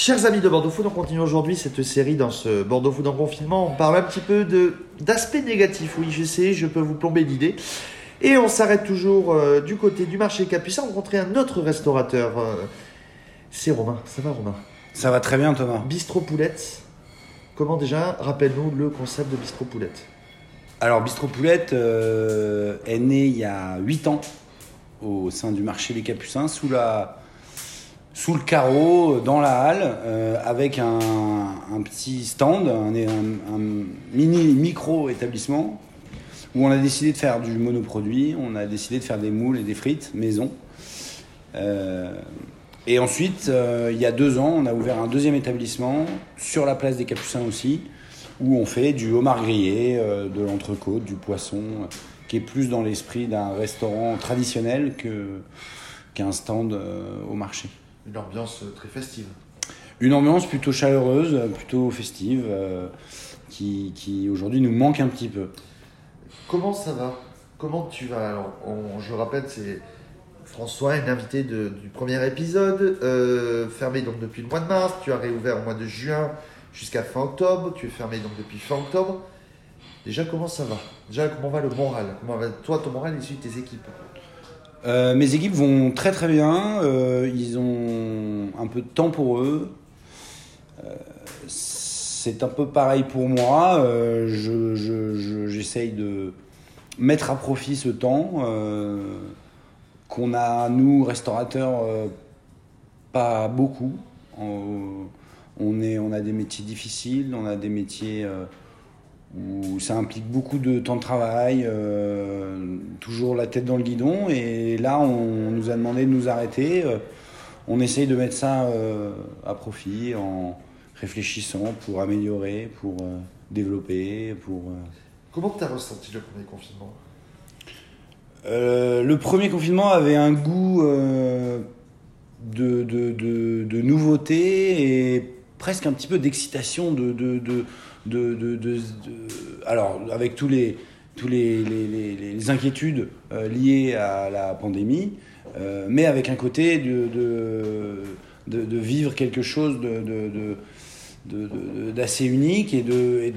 Chers amis de Bordeaux Food, on continue aujourd'hui cette série dans ce Bordeaux Food en confinement. On parle un petit peu d'aspects négatifs. Oui, je sais, je peux vous plomber l'idée. Et on s'arrête toujours euh, du côté du marché Capucin. On rencontrer un autre restaurateur. euh, c'est Romain. Ça va, Romain? Ça va très bien, Thomas. Bistro Poulette. Comment déjà Rappelle-nous le concept de Bistro Poulette? Alors, Bistro Poulette euh, est né il y a 8 ans au sein du marché Les Capucins, sous, la, sous le carreau, dans la halle, euh, avec un, petit stand, un, un- mini micro-établissement, où on a décidé de faire du monoproduit, on a décidé de faire des moules et des frites maison. Euh, et ensuite, euh, il y a deux ans, on a ouvert un deuxième établissement sur la place des Capucins aussi, où on fait du homard grillé, euh, de l'entrecôte, du poisson, euh, qui est plus dans l'esprit d'un restaurant traditionnel qu'un stand euh, au marché. Une ambiance euh, très festive. Une ambiance plutôt chaleureuse, plutôt festive, euh, qui, qui aujourd'hui nous manque un petit peu. Comment ça va? Comment tu vas? Alors, on- je rappelle, c'est François, un invité de- du premier épisode, euh, fermé donc depuis le mois de mars. Tu as réouvert au mois de juin jusqu'à fin octobre. Tu es fermé donc depuis fin octobre. Déjà, comment ça va? Déjà, comment va le moral? Comment va toi, ton moral issu de tes équipes? Euh, mes équipes vont très très bien. euh, ils ont un peu de temps pour eux. Euh, c'est un peu pareil pour moi. euh, je- J'essaye de mettre à profit ce temps qu'on a, nous, restaurateurs, pas beaucoup. On, est, on a des métiers difficiles, on a des métiers où ça implique beaucoup de temps de travail, euh, toujours la tête dans le guidon. Et là, on nous a demandé de nous arrêter. Euh, on essaye de mettre ça euh, à profit en réfléchissant pour améliorer, pour développer, pour. Comment tu as ressenti le premier confinement? Le premier confinement avait un goût de, de, de- de nouveauté et presque un petit peu d'excitation de, avec tous les inquiétudes euh, liées à la pandémie euh, mais avec un côté de, vivre quelque chose d'assez unique et de,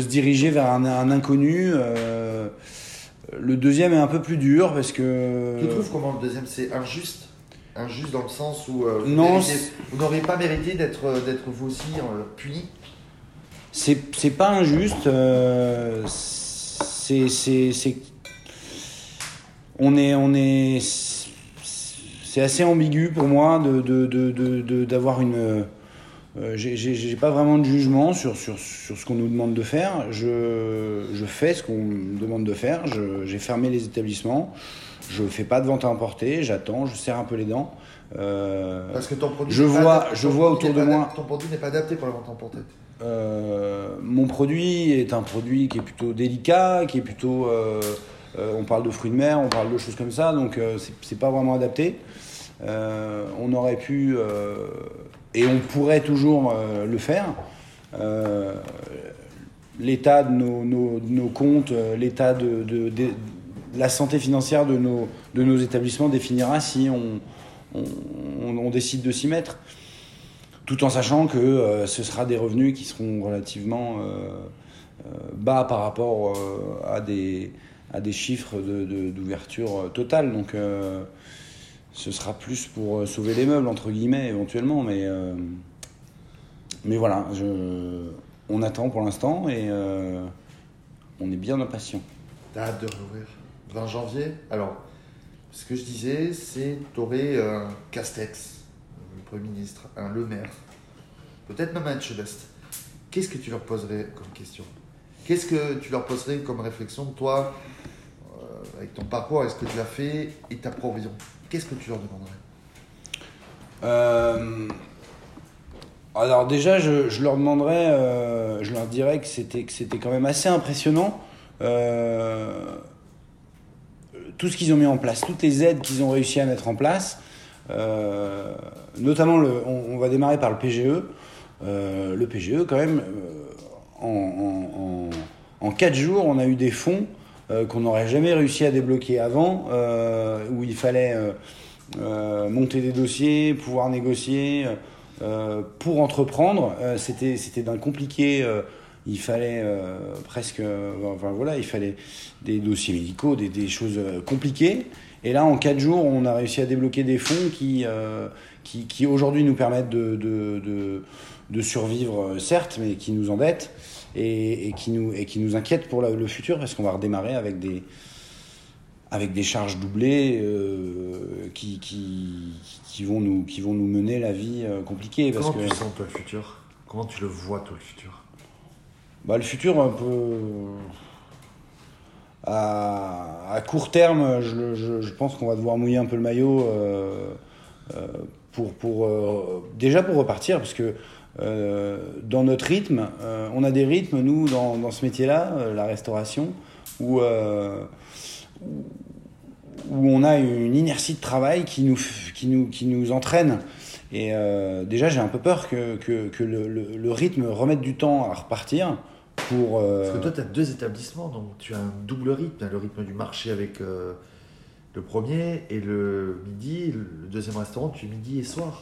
se diriger vers un, inconnu euh, le deuxième est un peu plus dur parce que. Tu trouves comment le deuxième c'est injuste Injuste dans le sens où euh, vous, Non, n'auriez pas mérité d'être d'être vous aussi euh, puni C'est, c'est pas injuste. euh, c'est, On est. On est c'est assez ambigu pour moi de, de, de, de- de- d'avoir une. euh, j'ai, pas vraiment de jugement sur, sur, sur ce qu'on nous demande de faire. Je, je fais ce qu'on me demande de faire. J'ai fermé les établissements. Je fais pas de vente à emporter. J'attends. Je serre un peu les dents. Euh, Parce que ton produit Je n'est pas vois- adapté- je ton vois produit autour n'est de pas moi- adapté- Ton produit n'est pas adapté pour la vente emportée. Euh, mon produit est un produit qui est plutôt délicat, qui est plutôt. euh, on parle de fruits de mer, on parle de choses comme ça, donc c'est- pas vraiment adapté. On aurait pu et on pourrait toujours le faire. L'état de nos, nos- de nos comptes, l'état de, de- de- la santé financière de nos, de nos établissements définira si on, on- décide de s'y mettre tout en sachant que euh, ce sera des revenus qui seront relativement euh, euh, bas par rapport à, des, à des chiffres d'ouverture totale. Donc ce sera plus pour sauver les meubles, entre guillemets, éventuellement. Mais, mais voilà, on attend pour l'instant et on est bien impatient. T'as hâte de réouvrir 20 janvier. Alors, ce que je disais, c'est t'aurais un Castex, le Premier ministre, un Le Maire, peut-être même un Chebest. Qu'est-ce que tu leur poserais comme question? Qu'est-ce que tu leur poserais comme réflexion, toi, euh, avec ton parcours, avec ce que tu as fait et ta provision? Qu'est-ce que tu leur demanderais? Euh, alors déjà, je, leur demanderais, euh, je leur dirais que c'était que c'était quand même assez impressionnant tout ce qu'ils ont mis en place, toutes les aides qu'ils ont réussi à mettre en place. euh, notamment, le, on, va démarrer par le PGE. Euh, le PGE, quand même, euh, en, en, en, en 4 jours, on a eu des fonds qu'on n'aurait jamais réussi à débloquer avant, où il fallait monter des dossiers, pouvoir négocier. pour entreprendre, c'était d'un compliqué il fallait presque, enfin voilà, il fallait des dossiers médicaux, des, des, choses compliquées. Et là, en quatre jours, on a réussi à débloquer des fonds qui, qui, qui aujourd'hui nous permettent de, de, de, de, survivre, certes, mais qui nous endettent et, et, qui, nous, et qui nous inquiètent pour le futur parce qu'on va redémarrer avec des, avec des charges doublées euh, qui, qui, qui, vont nous, qui vont nous mener la vie euh, compliquée. Comment tu sens toi le futur? Comment tu le vois toi le futur? Bah, Le futur un peu... À, court terme, je, pense qu'on va devoir mouiller un peu le maillot euh, euh pour, pour euh, déjà pour repartir, parce que dans notre rythme, on a des rythmes, nous, dans, dans ce métier-là, la restauration, où, où on a une inertie de travail qui nous, qui nous, qui nous entraîne. Et déjà, j'ai un peu peur que, que, le, rythme remette du temps à repartir. Pour, Parce que toi, tu as deux établissements, donc tu as un double rythme, le rythme du marché avec le premier et le midi, le deuxième restaurant, tu es midi et soir.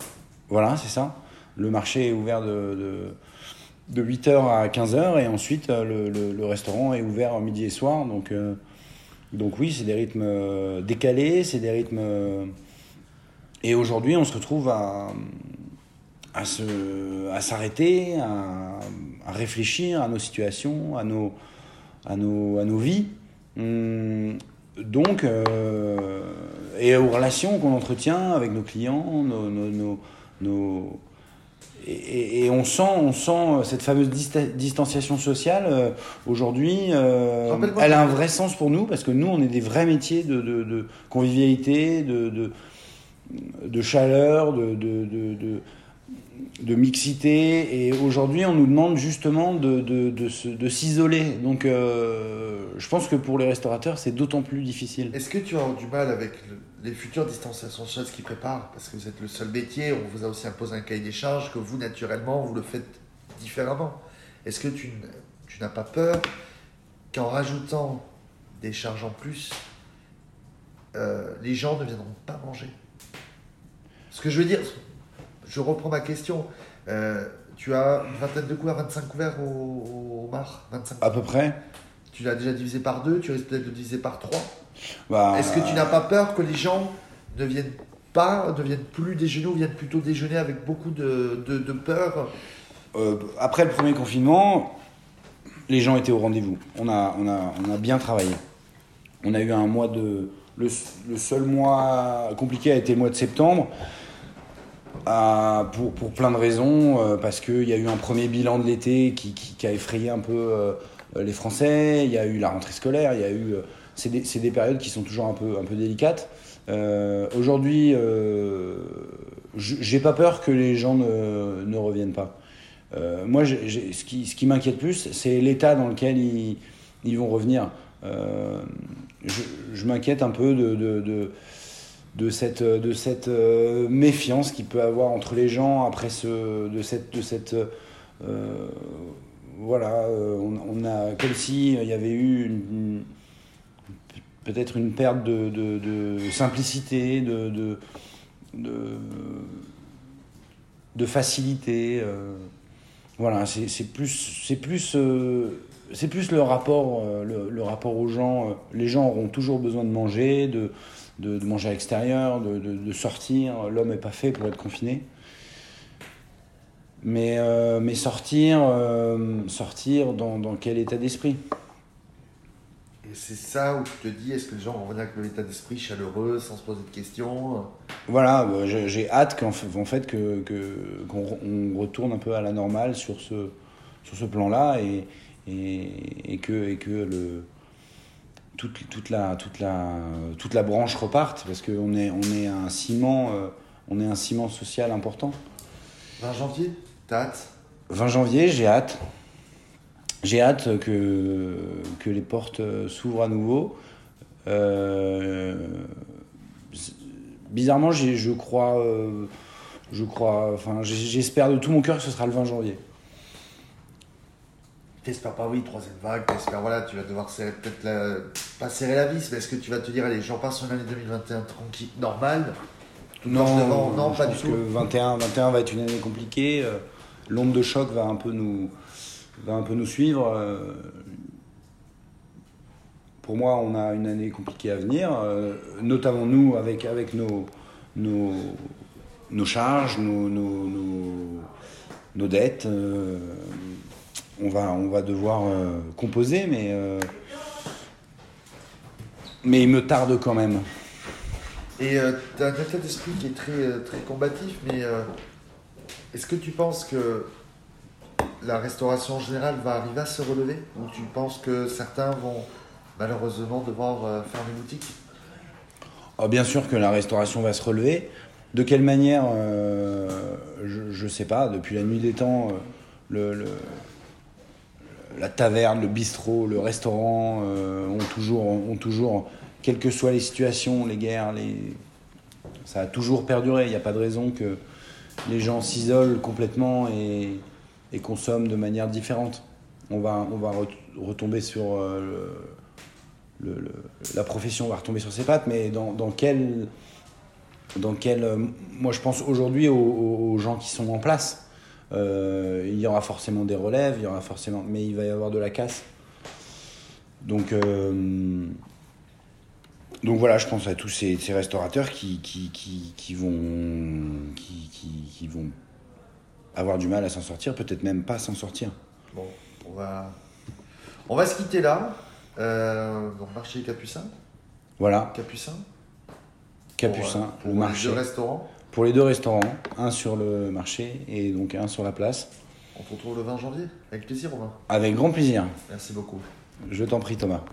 Voilà, c'est ça. Le marché est ouvert de, de, de 8h à 15h et ensuite euh, le, le, le, restaurant est ouvert midi et soir. Donc, euh, donc oui, c'est des rythmes euh, décalés, c'est des rythmes... Et aujourd'hui, on se retrouve à, à, se, à s'arrêter, à, à, réfléchir à nos situations, à nos, à nos, à nos vies. Hum, donc, euh, et aux relations qu'on entretient avec nos clients, nos, nos, nos, et, on sent, on sent cette fameuse distanciation sociale euh, aujourd'hui. Euh, elle a un vrai sens pour nous parce que nous, on est des vrais métiers de, de, de convivialité, de, de, de chaleur, de, de mixité. Et aujourd'hui on nous demande justement de, de, de, s'isoler. Donc euh, je pense que pour les restaurateurs c'est d'autant plus difficile. Est-ce que tu as du mal avec le, les futures distanciations sociales qui préparent? Parce que vous êtes le seul métier on vous a aussi imposé un cahier des charges que vous naturellement vous le faites différemment. Est-ce que tu, tu n'as pas peur qu'en rajoutant des charges en plus euh, les gens ne viendront pas manger? Ce que je veux dire je reprends ma question. Euh, tu as une vingtaine de couverts, 25 couverts au, au mar 25 À peu près. Tu l'as déjà divisé par deux, tu risques peut-être de diviser par trois. Bah, Est-ce que tu n'as pas peur que les gens ne viennent pas, ne viennent plus déjeuner ou viennent plutôt déjeuner avec beaucoup de, de, de peur? Euh, Après le premier confinement, les gens étaient au rendez-vous. On a, on, a, on a bien travaillé. On a eu un mois de. Le, le seul mois compliqué a été le mois de septembre. Euh, pour, plein de raisons, euh, parce qu'il y a eu un premier bilan de l'été qui, a effrayé un peu euh, les Français, il y a eu la rentrée scolaire, il y a eu. c'est des, des, périodes qui sont toujours un peu, délicates. Aujourd'hui, j'ai pas peur que les gens ne, ne reviennent pas. moi, ce qui, ce qui m'inquiète plus, c'est l'état dans lequel ils, vont revenir. je, m'inquiète un peu de de cette, cette euh, méfiance qu'il peut avoir entre les gens après ce, de cette, de cette euh, voilà, euh, on, a comme si il y avait eu peut-être une perte de, simplicité, de, de, facilité. Euh, voilà, c'est plus, c'est plus, euh, c'est plus le rapport, le, le, rapport aux gens. Les gens auront toujours besoin de manger, de de, de manger à l'extérieur, de, de, sortir. L'homme n'est pas fait pour être confiné. Mais, euh, mais sortir, euh, sortir dans, dans, quel état d'esprit? Et c'est ça où tu te dis, est-ce que les gens vont revenir avec l'état d'esprit chaleureux, sans se poser de questions? Voilà, bah, j'ai hâte qu'en fait, en fait que, que, qu'on on retourne un peu à la normale sur ce, sur ce plan-là et, et, et, que, et que le, toute, toute, la, toute, la, toute la branche reparte parce qu'on est, on est un ciment, euh, on est un ciment social important. 20 janvier, t'as hâte? 20 janvier, j'ai hâte. J'ai hâte que, que les portes s'ouvrent à nouveau. Euh, bizarrement, je crois, euh, je crois, enfin, j'espère de tout mon cœur que ce sera le 20 janvier. T'espères pas, oui, troisième vague, t'espères, voilà, tu vas devoir serrer, peut-être la, pas serrer la vis, mais est-ce que tu vas te dire, allez, j'en passe une année 2021 tranquille, normale, Non, Non, je pas du tout. que 21, 21 va être une année compliquée. euh, L'onde de choc va un peu nous, va un peu nous suivre. euh, Pour moi, on a une année compliquée à venir, euh, notamment nous avec, avec nos, nos, nos charges, nos, nos, nos- nos dettes. On, va, on va devoir euh, composer, mais, euh, mais il me tarde quand même. Et euh, tu as un état d'esprit qui est très, très combatif, mais est-ce que tu penses que la restauration générale va arriver à se relever? Ou tu penses que certains vont malheureusement devoir fermer boutique Ah, bien sûr que la restauration va se relever. De quelle manière Je ne sais pas. Depuis la nuit des temps, le, le- la taverne, le bistrot, le restaurant euh, ont, toujours, ont toujours, quelles que soient les situations, les guerres, les... ça a toujours perduré. Il n'y a pas de raison que les gens s'isolent complètement et, consomment de manière différente. On va, retomber sur euh, la profession va retomber sur ses pattes, mais dans, quel, euh, moi je pense aujourd'hui aux gens qui sont en place. Euh, il y aura forcément des relèves, il y aura forcément, mais il va y avoir de la casse. Donc, euh, donc voilà, je pense à tous ces, ces restaurateurs qui, qui, qui, qui vont, qui, vont avoir du mal à s'en sortir, peut-être même pas s'en sortir. Bon, on va, on va se quitter là. Euh, donc, marché Capucin. Voilà, Capucin. Capucin, Pour, euh, le marché. Restaurants. Pour les deux restaurants, un sur le marché et donc un sur la place. On se retrouve le 20 janvier. Avec plaisir, Romain. Avec grand plaisir. Merci beaucoup. Je t'en prie Thomas.